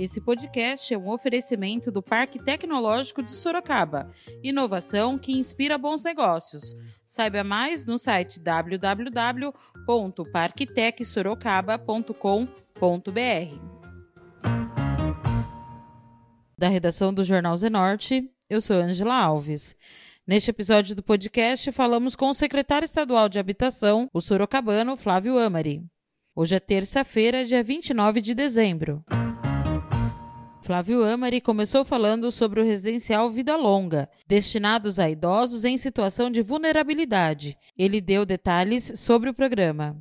Esse podcast é um oferecimento do Parque Tecnológico de Sorocaba. Inovação que inspira bons negócios. Saiba mais no site www.parktecsorocaba.com.br. Da redação do Jornal Zenorte, eu sou Angela Alves. Neste episódio do podcast, falamos com o secretário estadual de Habitação, o sorocabano Flávio Amari. Hoje é terça-feira, dia 29 de dezembro. Flávio Amari começou falando sobre o residencial Vida Longa, destinados a idosos em situação de vulnerabilidade. Ele deu detalhes sobre o programa.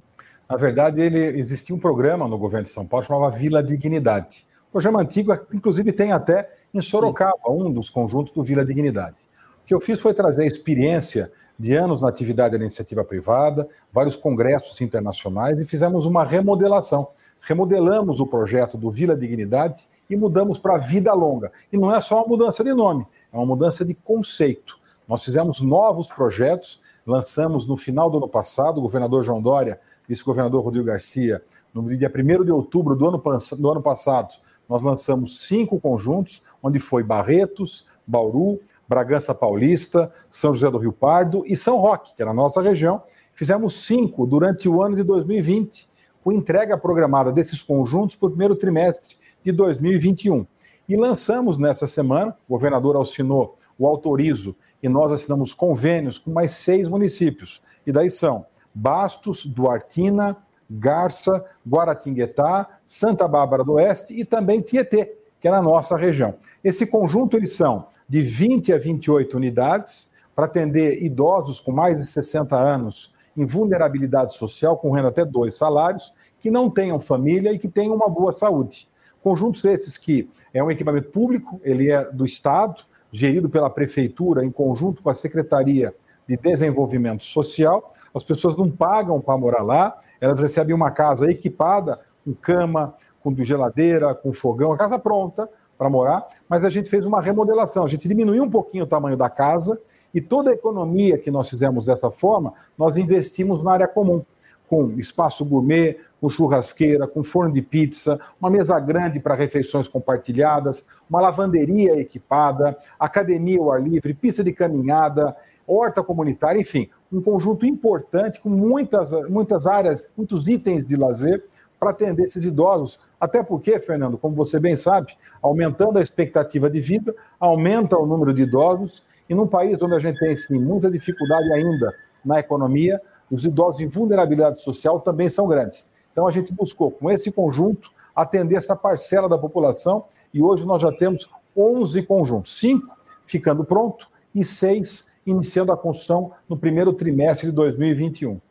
Na verdade, ele existia um programa no governo de São Paulo chamado Vila Dignidade. O programa antigo, inclusive, tem até em Sorocaba, Sim. um dos conjuntos do Vila Dignidade. O que eu fiz foi trazer a experiência de anos na atividade da iniciativa privada, vários congressos internacionais e fizemos uma remodelação remodelamos o projeto do Vila Dignidade e mudamos para Vida Longa. E não é só uma mudança de nome, é uma mudança de conceito. Nós fizemos novos projetos, lançamos no final do ano passado, o governador João Dória, vice-governador Rodrigo Garcia, no dia 1 de outubro do ano, do ano passado, nós lançamos cinco conjuntos, onde foi Barretos, Bauru, Bragança Paulista, São José do Rio Pardo e São Roque, que é na nossa região. Fizemos cinco durante o ano de 2020 com entrega programada desses conjuntos para o primeiro trimestre de 2021. E lançamos nessa semana, o governador assinou o autorizo e nós assinamos convênios com mais seis municípios. E daí são Bastos, Duartina, Garça, Guaratinguetá, Santa Bárbara do Oeste e também Tietê, que é na nossa região. Esse conjunto eles são de 20 a 28 unidades para atender idosos com mais de 60 anos em vulnerabilidade social, com renda até dois salários, que não tenham família e que tenham uma boa saúde. Conjuntos esses que é um equipamento público, ele é do Estado, gerido pela Prefeitura em conjunto com a Secretaria de Desenvolvimento Social. As pessoas não pagam para morar lá, elas recebem uma casa equipada, com cama, com geladeira, com fogão, a casa pronta para morar, mas a gente fez uma remodelação, a gente diminuiu um pouquinho o tamanho da casa e toda a economia que nós fizemos dessa forma, nós investimos na área comum, com espaço gourmet, com churrasqueira, com forno de pizza, uma mesa grande para refeições compartilhadas, uma lavanderia equipada, academia ao ar livre, pista de caminhada, horta comunitária, enfim, um conjunto importante com muitas, muitas áreas, muitos itens de lazer para atender esses idosos. Até porque, Fernando, como você bem sabe, aumentando a expectativa de vida, aumenta o número de idosos e num país onde a gente tem sim, muita dificuldade ainda na economia, os idosos em vulnerabilidade social também são grandes. Então a gente buscou, com esse conjunto, atender essa parcela da população e hoje nós já temos 11 conjuntos, cinco ficando pronto e seis iniciando a construção no primeiro trimestre de 2021.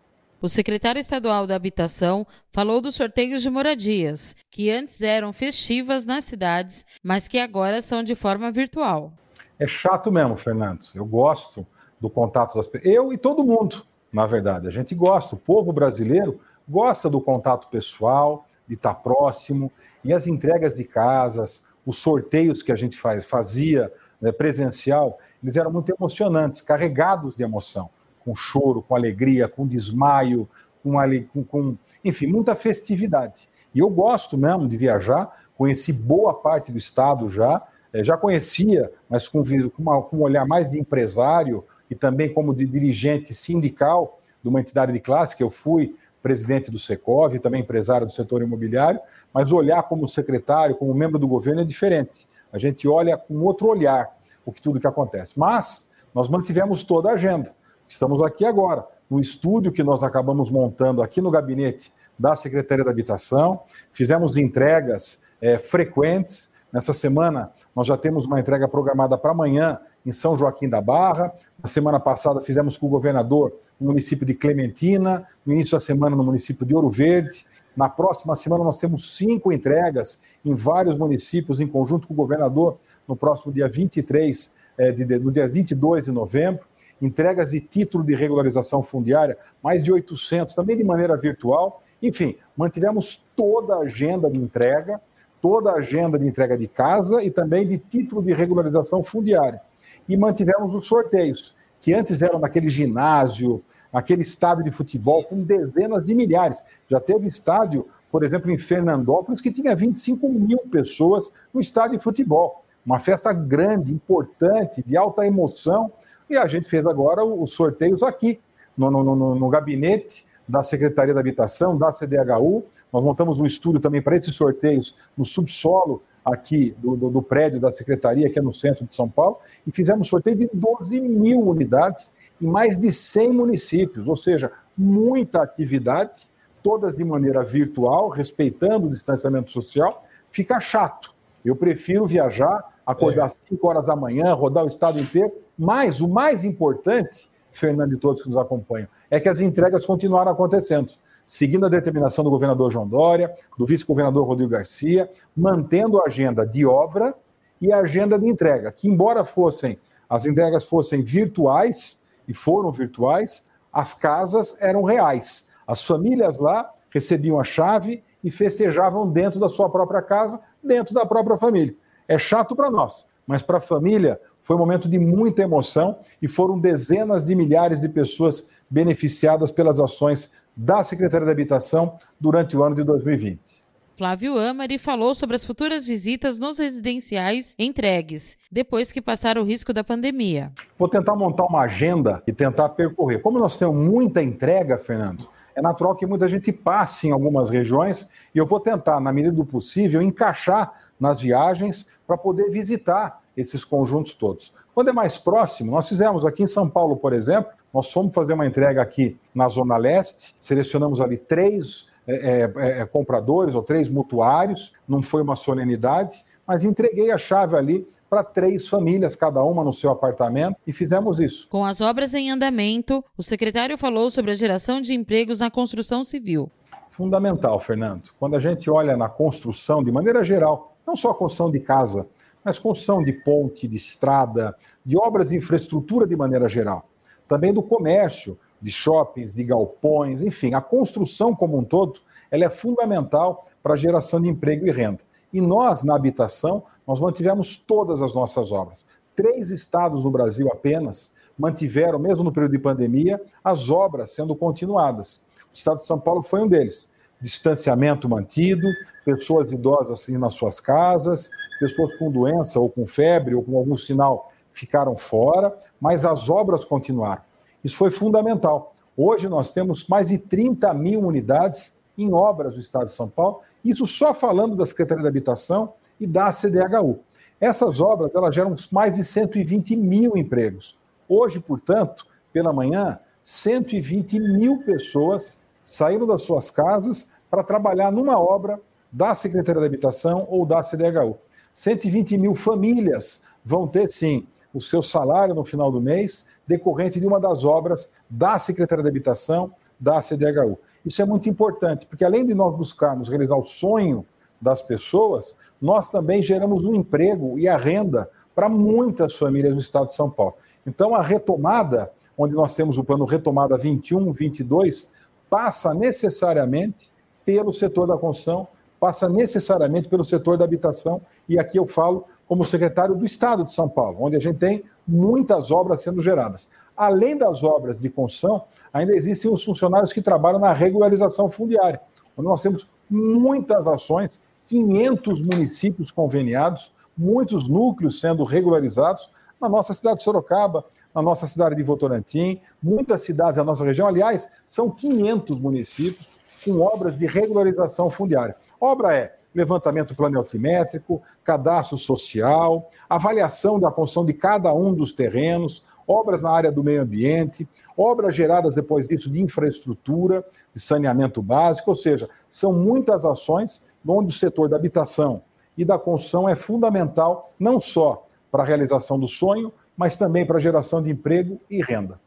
O secretário estadual da Habitação falou dos sorteios de moradias, que antes eram festivas nas cidades, mas que agora são de forma virtual. É chato mesmo, Fernando. Eu gosto do contato das pessoas. Eu e todo mundo, na verdade. A gente gosta. O povo brasileiro gosta do contato pessoal, de estar próximo. E as entregas de casas, os sorteios que a gente faz, fazia né, presencial, eles eram muito emocionantes, carregados de emoção, com choro, com alegria, com desmaio, com, com, com enfim, muita festividade. E eu gosto mesmo de viajar, conheci boa parte do estado já, é, já conhecia, mas com, uma, com, um olhar mais de empresário e também como de dirigente sindical de uma entidade de classe, que eu fui presidente do Secov, também empresário do setor imobiliário, mas olhar como secretário, como membro do governo é diferente. A gente olha com outro olhar o que tudo que acontece. Mas nós mantivemos toda a agenda. Estamos aqui agora, no estúdio que nós acabamos montando aqui no gabinete da Secretaria da Habitação, fizemos entregas é, frequentes, Nessa semana, nós já temos uma entrega programada para amanhã em São Joaquim da Barra. Na semana passada, fizemos com o governador no município de Clementina. No início da semana, no município de Ouro Verde. Na próxima semana, nós temos cinco entregas em vários municípios, em conjunto com o governador, no próximo dia 23, é, de, no dia 22 de novembro. Entregas de título de regularização fundiária, mais de 800, também de maneira virtual. Enfim, mantivemos toda a agenda de entrega toda a agenda de entrega de casa e também de título de regularização fundiária. E mantivemos os sorteios, que antes eram naquele ginásio, aquele estádio de futebol com dezenas de milhares. Já teve estádio por exemplo, em Fernandópolis, que tinha 25 mil pessoas no estádio de futebol. Uma festa grande, importante, de alta emoção. E a gente fez agora os sorteios aqui, no, no, no, no gabinete da Secretaria da Habitação, da CDHU. Nós montamos um estúdio também para esses sorteios no subsolo aqui do, do, do, prédio da Secretaria, que é no centro de São Paulo, e fizemos sorteio de 12 mil unidades em mais de 100 municípios, ou seja, muita atividade, todas de maneira virtual, respeitando o distanciamento social, fica chato. Eu prefiro viajar, acordar às 5 horas da manhã, rodar o estado inteiro, mas o mais importante, Fernando e todos que nos acompanham, é que as entregas continuaram acontecendo seguindo a determinação do governador João Dória, do vice-governador Rodrigo Garcia, mantendo a agenda de obra e a agenda de entrega, que embora fossem as entregas fossem virtuais e foram virtuais, as casas eram reais. As famílias lá recebiam a chave e festejavam dentro da sua própria casa, dentro da própria família. É chato para nós, mas para a família foi um momento de muita emoção e foram dezenas de milhares de pessoas beneficiadas pelas ações da Secretaria da Habitação durante o ano de 2020. Flávio Amari falou sobre as futuras visitas nos residenciais entregues, depois que passaram o risco da pandemia. Vou tentar montar uma agenda e tentar percorrer. Como nós temos muita entrega, Fernando, é natural que muita gente passe em algumas regiões e eu vou tentar, na medida do possível, encaixar nas viagens para poder visitar esses conjuntos todos. Quando é mais próximo, nós fizemos aqui em São Paulo, por exemplo, nós fomos fazer uma entrega aqui na Zona Leste, selecionamos ali três é, é, é, compradores ou três mutuários, não foi uma solenidade, mas entreguei a chave ali para três famílias, cada uma no seu apartamento, e fizemos isso. Com as obras em andamento, o secretário falou sobre a geração de empregos na construção civil. Fundamental, Fernando. Quando a gente olha na construção, de maneira geral, não só a construção de casa, mas construção de ponte, de estrada, de obras de infraestrutura de maneira geral também do comércio, de shoppings, de galpões, enfim, a construção como um todo, ela é fundamental para a geração de emprego e renda. E nós, na habitação, nós mantivemos todas as nossas obras. Três estados no Brasil apenas mantiveram, mesmo no período de pandemia, as obras sendo continuadas. O estado de São Paulo foi um deles. Distanciamento mantido, pessoas idosas assim nas suas casas, pessoas com doença ou com febre ou com algum sinal ficaram fora, mas as obras continuaram. Isso foi fundamental. Hoje nós temos mais de 30 mil unidades em obras do Estado de São Paulo, isso só falando da Secretaria da Habitação e da CDHU. Essas obras elas geram mais de 120 mil empregos. Hoje, portanto, pela manhã, 120 mil pessoas saíram das suas casas para trabalhar numa obra da Secretaria da Habitação ou da CDHU. 120 mil famílias vão ter, sim, o seu salário no final do mês, decorrente de uma das obras da Secretaria de Habitação, da CDHU. Isso é muito importante, porque além de nós buscarmos realizar o sonho das pessoas, nós também geramos um emprego e a renda para muitas famílias no estado de São Paulo. Então, a retomada, onde nós temos o plano Retomada 21, 22, passa necessariamente pelo setor da construção, passa necessariamente pelo setor da habitação, e aqui eu falo como secretário do Estado de São Paulo, onde a gente tem muitas obras sendo geradas. Além das obras de construção, ainda existem os funcionários que trabalham na regularização fundiária, onde nós temos muitas ações, 500 municípios conveniados, muitos núcleos sendo regularizados na nossa cidade de Sorocaba, na nossa cidade de Votorantim, muitas cidades da nossa região. Aliás, são 500 municípios com obras de regularização fundiária. Obra é levantamento planaltimétrico, cadastro social, avaliação da construção de cada um dos terrenos, obras na área do meio ambiente, obras geradas depois disso de infraestrutura, de saneamento básico, ou seja, são muitas ações onde o setor da habitação e da construção é fundamental não só para a realização do sonho, mas também para a geração de emprego e renda.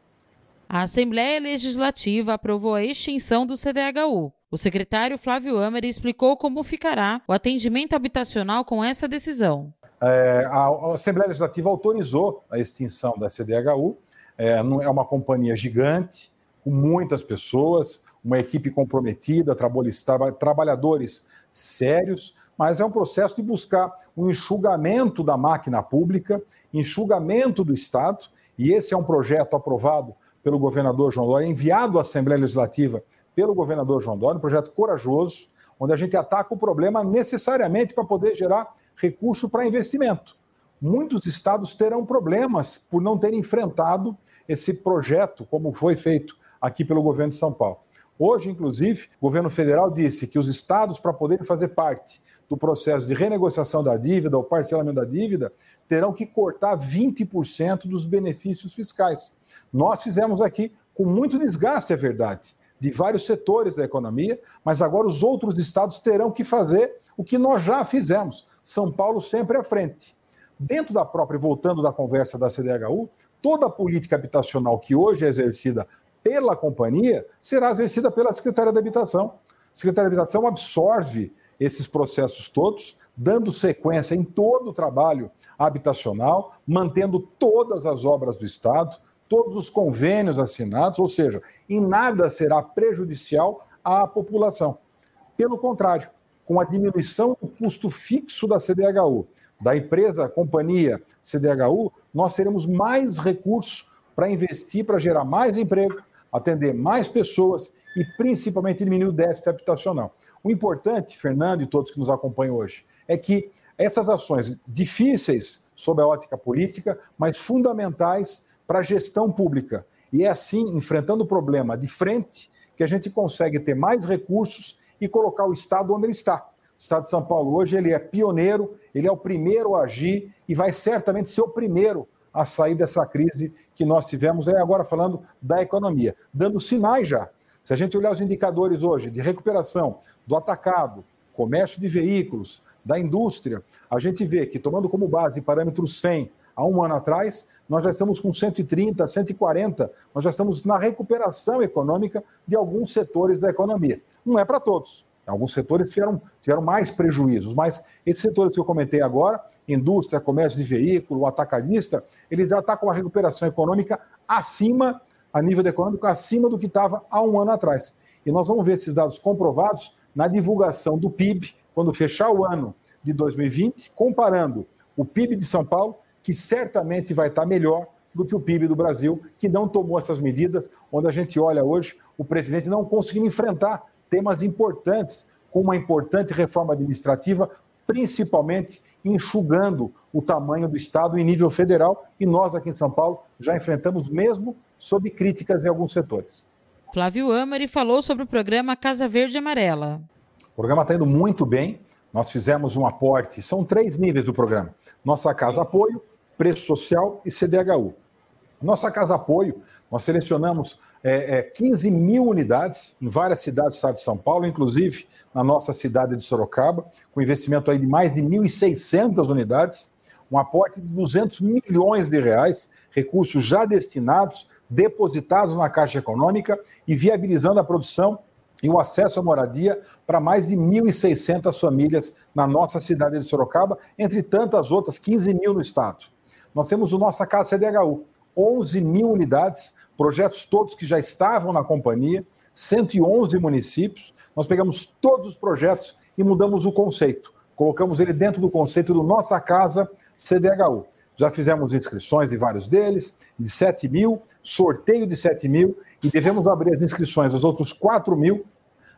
A Assembleia Legislativa aprovou a extinção do CDHU. O secretário Flávio Amer explicou como ficará o atendimento habitacional com essa decisão. É, a Assembleia Legislativa autorizou a extinção da CDHU. É, é uma companhia gigante, com muitas pessoas, uma equipe comprometida, trabalhadores sérios, mas é um processo de buscar um enxugamento da máquina pública, enxugamento do Estado, e esse é um projeto aprovado pelo governador João Dória, enviado à Assembleia Legislativa pelo governador João Dória, um projeto corajoso, onde a gente ataca o problema necessariamente para poder gerar recurso para investimento. Muitos estados terão problemas por não terem enfrentado esse projeto, como foi feito aqui pelo governo de São Paulo. Hoje, inclusive, o governo federal disse que os estados, para poderem fazer parte do processo de renegociação da dívida ou parcelamento da dívida, terão que cortar 20% dos benefícios fiscais. Nós fizemos aqui com muito desgaste, é verdade, de vários setores da economia, mas agora os outros estados terão que fazer o que nós já fizemos. São Paulo sempre à frente. Dentro da própria, voltando da conversa da CDHU, toda a política habitacional que hoje é exercida pela companhia será exercida pela Secretaria da Habitação. A Secretaria da Habitação absorve esses processos todos, dando sequência em todo o trabalho habitacional, mantendo todas as obras do Estado, todos os convênios assinados, ou seja, em nada será prejudicial à população. Pelo contrário, com a diminuição do custo fixo da CDHU, da empresa, companhia CDHU, nós teremos mais recursos para investir, para gerar mais emprego, atender mais pessoas e principalmente diminuir o déficit habitacional. O importante, Fernando e todos que nos acompanham hoje, é que essas ações difíceis sob a ótica política, mas fundamentais para a gestão pública. E é assim, enfrentando o problema de frente, que a gente consegue ter mais recursos e colocar o Estado onde ele está. O Estado de São Paulo hoje ele é pioneiro, ele é o primeiro a agir e vai certamente ser o primeiro a sair dessa crise que nós tivemos, aí agora falando da economia, dando sinais já. Se a gente olhar os indicadores hoje de recuperação do atacado, comércio de veículos, da indústria, a gente vê que, tomando como base parâmetro 100 há um ano atrás, nós já estamos com 130, 140, nós já estamos na recuperação econômica de alguns setores da economia. Não é para todos. Alguns setores tiveram, tiveram mais prejuízos, mas esses setores que eu comentei agora, indústria, comércio de veículo, atacadista, ele já está com uma recuperação econômica acima, a nível econômico, acima do que estava há um ano atrás. E nós vamos ver esses dados comprovados na divulgação do PIB, quando fechar o ano de 2020, comparando o PIB de São Paulo, que certamente vai estar melhor do que o PIB do Brasil, que não tomou essas medidas, onde a gente olha hoje o presidente não conseguindo enfrentar temas importantes, com uma importante reforma administrativa, principalmente enxugando o tamanho do Estado em nível federal, e nós aqui em São Paulo já enfrentamos mesmo sob críticas em alguns setores. Flávio Amari falou sobre o programa Casa Verde Amarela. O programa está indo muito bem. Nós fizemos um aporte, são três níveis do programa: Nossa Casa Apoio, Preço Social e CDHU. Nossa Casa Apoio, nós selecionamos é, é, 15 mil unidades em várias cidades do estado de São Paulo, inclusive na nossa cidade de Sorocaba, com investimento aí de mais de 1.600 unidades, um aporte de 200 milhões de reais, recursos já destinados, depositados na Caixa Econômica e viabilizando a produção e o acesso à moradia para mais de 1.600 famílias na nossa cidade de Sorocaba, entre tantas outras, 15 mil no estado. Nós temos o Nossa Casa CDHU, 11 mil unidades, projetos todos que já estavam na companhia, 111 municípios. Nós pegamos todos os projetos e mudamos o conceito. Colocamos ele dentro do conceito do Nossa Casa CDHU. Já fizemos inscrições de vários deles, de 7 mil, sorteio de 7 mil, e devemos abrir as inscrições dos outros 4 mil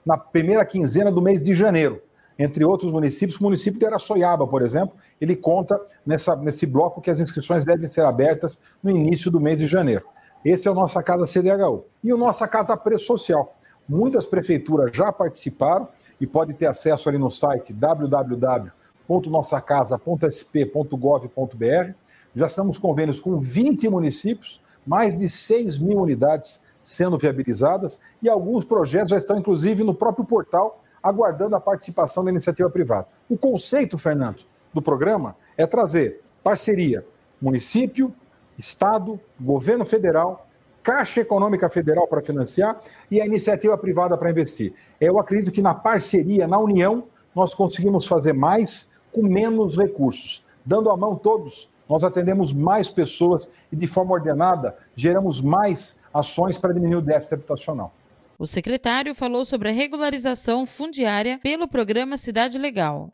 na primeira quinzena do mês de janeiro entre outros municípios. O município de Araçoiaba, por exemplo, ele conta nessa, nesse bloco que as inscrições devem ser abertas no início do mês de janeiro. Esse é o Nossa Casa CDHU. E o Nossa Casa Preço Social. Muitas prefeituras já participaram e pode ter acesso ali no site www.nossacasa.sp.gov.br. Já estamos convênios com 20 municípios, mais de 6 mil unidades sendo viabilizadas e alguns projetos já estão, inclusive, no próprio portal aguardando a participação da iniciativa privada. O conceito, Fernando, do programa é trazer parceria município, Estado, governo federal, Caixa Econômica Federal para financiar e a iniciativa privada para investir. Eu acredito que na parceria, na união, nós conseguimos fazer mais com menos recursos. Dando a mão todos, nós atendemos mais pessoas e, de forma ordenada, geramos mais ações para diminuir o déficit habitacional. O secretário falou sobre a regularização fundiária pelo programa Cidade Legal.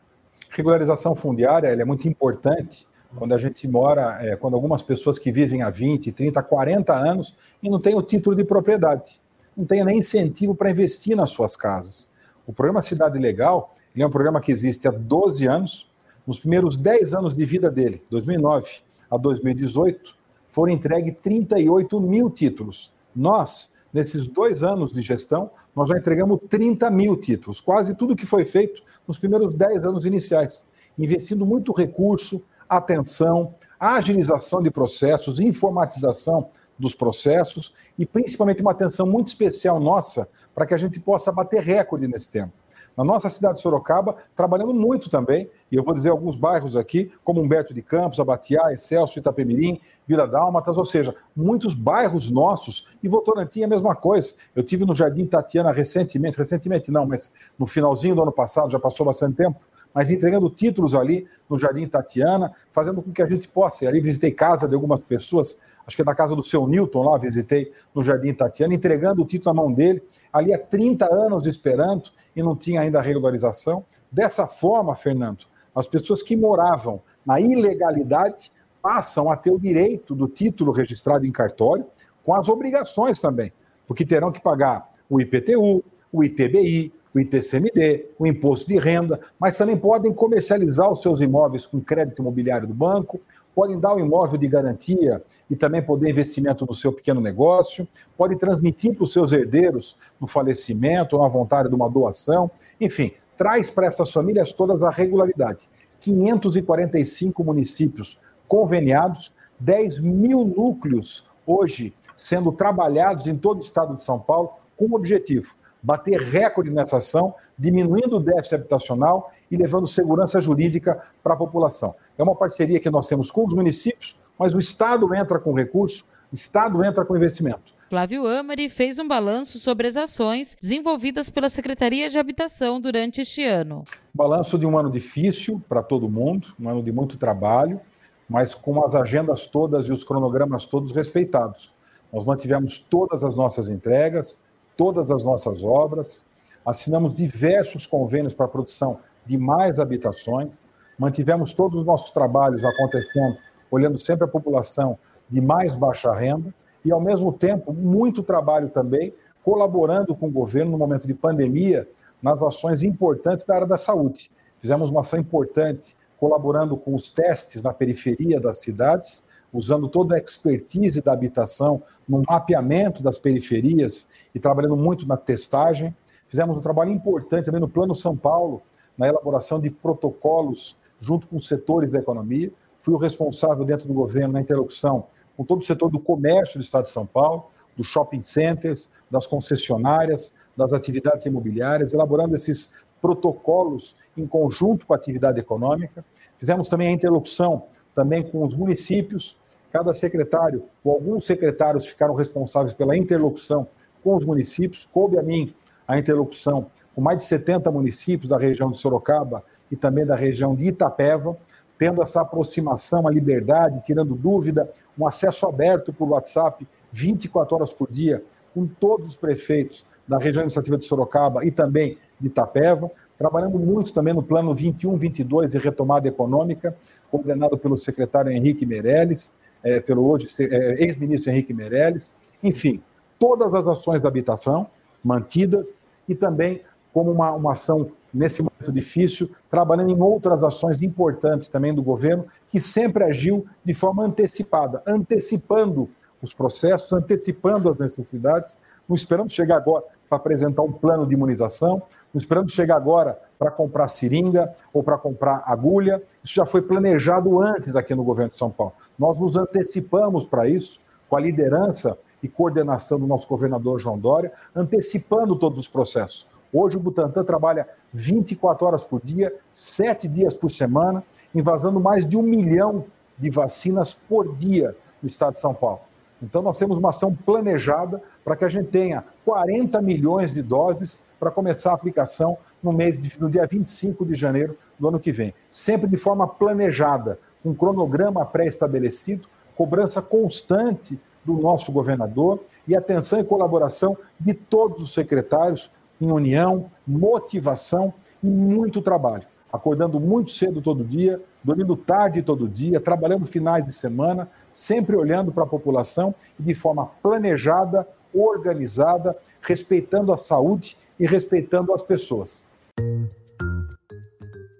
Regularização fundiária é muito importante quando a gente mora, é, quando algumas pessoas que vivem há 20, 30, 40 anos e não têm o título de propriedade, não têm nem incentivo para investir nas suas casas. O programa Cidade Legal é um programa que existe há 12 anos. Nos primeiros 10 anos de vida dele, 2009 a 2018, foram entregues 38 mil títulos. Nós, nesses dois anos de gestão, nós já entregamos 30 mil títulos, quase tudo que foi feito nos primeiros 10 anos iniciais, investindo muito recurso, atenção, agilização de processos, informatização dos processos e principalmente uma atenção muito especial nossa para que a gente possa bater recorde nesse tempo. Na nossa cidade de Sorocaba, trabalhando muito também, e eu vou dizer alguns bairros aqui, como Humberto de Campos, Abatiá, Excelso, Itapemirim, Vila Dálmatas, ou seja, muitos bairros nossos, e Votorantim é a mesma coisa. Eu tive no Jardim Tatiana recentemente, recentemente não, mas no finalzinho do ano passado, já passou bastante tempo, mas entregando títulos ali no Jardim Tatiana, fazendo com que a gente possa. E ali visitei casa de algumas pessoas, acho que é da casa do seu Newton lá, visitei no Jardim Tatiana, entregando o título na mão dele, ali há 30 anos esperando e não tinha ainda a regularização. Dessa forma, Fernando, as pessoas que moravam na ilegalidade passam a ter o direito do título registrado em cartório, com as obrigações também, porque terão que pagar o IPTU, o ITBI, o ITCMD, o imposto de renda, mas também podem comercializar os seus imóveis com crédito imobiliário do banco, podem dar o imóvel de garantia e também poder investimento no seu pequeno negócio, podem transmitir para os seus herdeiros no falecimento ou na vontade de uma doação, enfim, traz para essas famílias todas a regularidade. 545 municípios conveniados, 10 mil núcleos hoje sendo trabalhados em todo o estado de São Paulo com o objetivo bater recorde nessa ação, diminuindo o déficit habitacional e levando segurança jurídica para a população. É uma parceria que nós temos com os municípios, mas o Estado entra com recurso, o Estado entra com investimento. Flávio Amari fez um balanço sobre as ações desenvolvidas pela Secretaria de Habitação durante este ano. Balanço de um ano difícil para todo mundo, um ano de muito trabalho, mas com as agendas todas e os cronogramas todos respeitados. Nós mantivemos todas as nossas entregas, todas as nossas obras, assinamos diversos convênios para a produção de mais habitações, mantivemos todos os nossos trabalhos acontecendo, olhando sempre a população de mais baixa renda, e, ao mesmo tempo, muito trabalho também colaborando com o governo no momento de pandemia nas ações importantes da área da saúde. Fizemos uma ação importante colaborando com os testes na periferia das cidades, usando toda a expertise da habitação no mapeamento das periferias e trabalhando muito na testagem. Fizemos um trabalho importante também no Plano São Paulo, na elaboração de protocolos junto com os setores da economia. Fui o responsável dentro do governo na interlocução com todo o setor do comércio do Estado de São Paulo, dos shopping centers, das concessionárias, das atividades imobiliárias, elaborando esses protocolos em conjunto com a atividade econômica. Fizemos também a interlocução também com os municípios, Cada secretário, ou alguns secretários, ficaram responsáveis pela interlocução com os municípios. Coube a mim a interlocução com mais de 70 municípios da região de Sorocaba e também da região de Itapeva, tendo essa aproximação à liberdade, tirando dúvida, um acesso aberto por WhatsApp 24 horas por dia com todos os prefeitos da região administrativa de Sorocaba e também de Itapeva, trabalhando muito também no plano 21-22 de retomada econômica, coordenado pelo secretário Henrique Meirelles, é, pelo hoje é, ex-ministro Henrique Meirelles, enfim, todas as ações da habitação mantidas e também como uma, uma ação nesse momento difícil, trabalhando em outras ações importantes também do governo, que sempre agiu de forma antecipada, antecipando os processos, antecipando as necessidades, não esperando chegar agora para apresentar um plano de imunização, não esperando chegar agora para comprar seringa ou para comprar agulha. Isso já foi planejado antes aqui no governo de São Paulo. Nós nos antecipamos para isso com a liderança e coordenação do nosso governador João Dória, antecipando todos os processos. Hoje o Butantan trabalha 24 horas por dia, sete dias por semana, invasando mais de um milhão de vacinas por dia no estado de São Paulo. Então nós temos uma ação planejada para que a gente tenha 40 milhões de doses para começar a aplicação no mês de, no dia 25 de janeiro do ano que vem. Sempre de forma planejada, com um cronograma pré-estabelecido, cobrança constante do nosso governador e atenção e colaboração de todos os secretários em união, motivação e muito trabalho. Acordando muito cedo todo dia, dormindo tarde todo dia, trabalhando finais de semana, sempre olhando para a população e de forma planejada, organizada, respeitando a saúde e respeitando as pessoas.